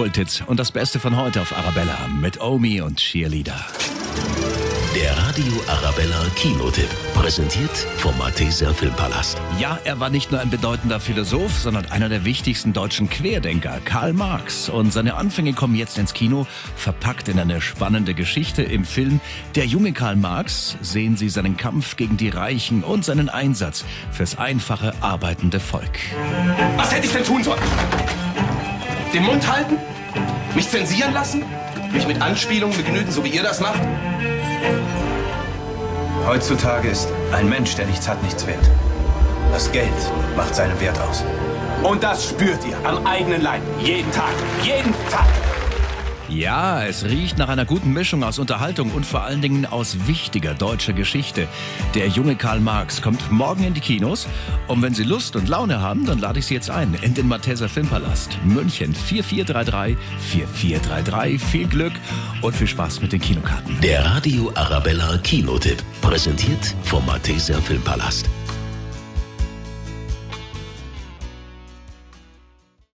Kulthits und das Beste von heute auf Arabella mit Omi und Cheerleader. Der Radio Arabella Kinotipp. Präsentiert vom Malteser Filmpalast. Ja, er war nicht nur ein bedeutender Philosoph, sondern einer der wichtigsten deutschen Querdenker, Karl Marx. Und seine Anfänge kommen jetzt ins Kino, verpackt in eine spannende Geschichte im Film Der junge Karl Marx sehen Sie seinen Kampf gegen die Reichen und seinen Einsatz fürs einfache, arbeitende Volk. Was hätte ich denn tun sollen? Den Mund halten? Mich zensieren lassen? Mich mit Anspielungen begnügen, so wie ihr das macht? Heutzutage ist ein Mensch, der nichts hat, nichts wert. Das Geld macht seinen Wert aus. Und das spürt ihr am eigenen Leib. Jeden Tag. Jeden Tag. Ja, es riecht nach einer guten Mischung aus Unterhaltung und vor allen Dingen aus wichtiger deutscher Geschichte. Der junge Karl Marx kommt morgen in die Kinos und wenn Sie Lust und Laune haben, dann lade ich Sie jetzt ein in den Malteser Filmpalast München 4433 4433. Viel Glück und viel Spaß mit den Kinokarten. Der Radio Arabella Kinotipp. Präsentiert vom Malteser Filmpalast.